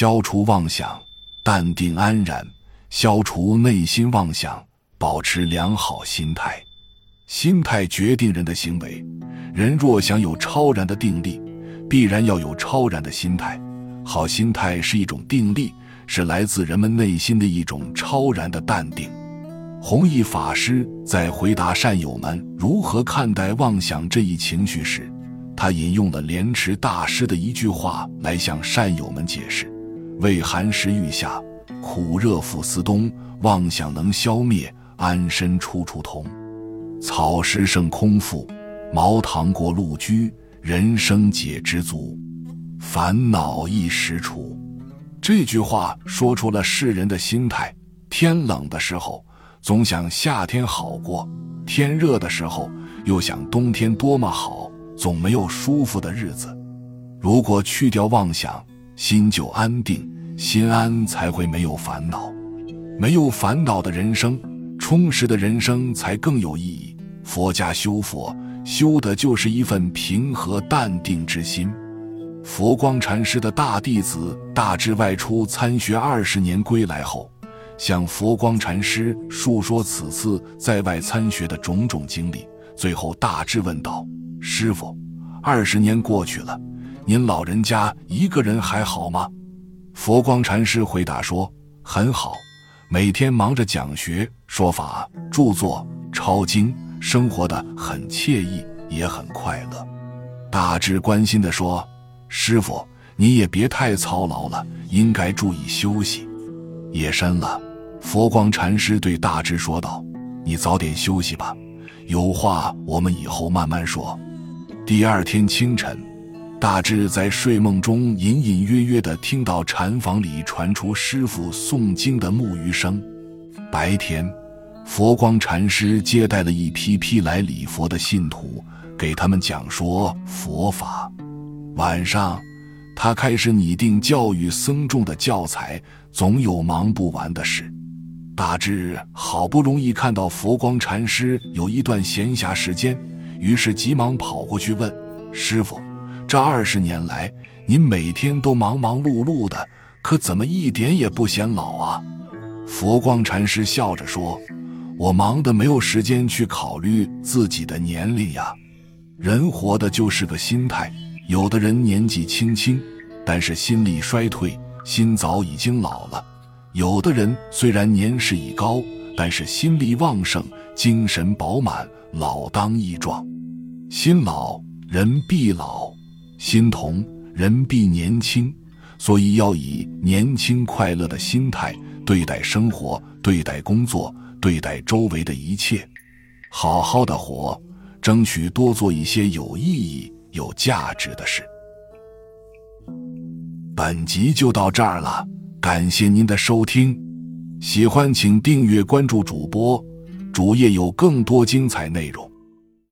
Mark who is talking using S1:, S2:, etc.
S1: 消除妄想，淡定安然，消除内心妄想，保持良好心态。心态决定人的行为。人若想有超然的定力，必然要有超然的心态。好心态是一种定力，是来自人们内心的一种超然的淡定。弘一法师在回答善友们如何看待妄想这一情绪时，他引用了莲池大师的一句话来向善友们解释：“为寒食欲下，苦热复思冬。妄想能消灭，安身处处同。草食胜空腹，茅堂过路居。人生解知足，烦恼一时除。”这句话说出了世人的心态：天冷的时候。总想夏天好过，天热的时候又想冬天多么好，总没有舒服的日子。如果去掉妄想，心就安定，心安才会没有烦恼，没有烦恼的人生，充实的人生才更有意义。佛家修佛，修的就是一份平和淡定之心。佛光禅师的大弟子大智外出参学二十年归来后。向佛光禅师述说此次在外参学的种种经历，最后大智问道：“师傅，二十年过去了，您老人家一个人还好吗？”佛光禅师回答说：“很好，每天忙着讲学、说法、著作、抄经，生活的很惬意，也很快乐。”大智关心地说：“师傅，你也别太操劳了，应该注意休息。夜深了。”佛光禅师对大智说道：“你早点休息吧，有话我们以后慢慢说。”第二天清晨，大智在睡梦中隐隐约约地听到禅房里传出师傅诵经的木鱼声。白天，佛光禅师接待了一批批来礼佛的信徒，给他们讲说佛法。晚上，他开始拟定教育僧众的教材，总有忙不完的事。大智好不容易看到佛光禅师有一段闲暇时间，于是急忙跑过去问：“师傅，这二十年来，您每天都忙忙碌碌的，可怎么一点也不显老啊？”佛光禅师笑着说：“我忙得没有时间去考虑自己的年龄呀。人活的就是个心态，有的人年纪轻轻，但是心力衰退，心早已经老了。”有的人虽然年事已高，但是心力旺盛，精神饱满，老当益壮。心老人必老，心同人必年轻。所以要以年轻快乐的心态对待生活，对待工作，对待周围的一切，好好的活，争取多做一些有意义、有价值的事。本集就到这儿了。感谢您的收听，喜欢请订阅关注主播，主页有更多精彩内容。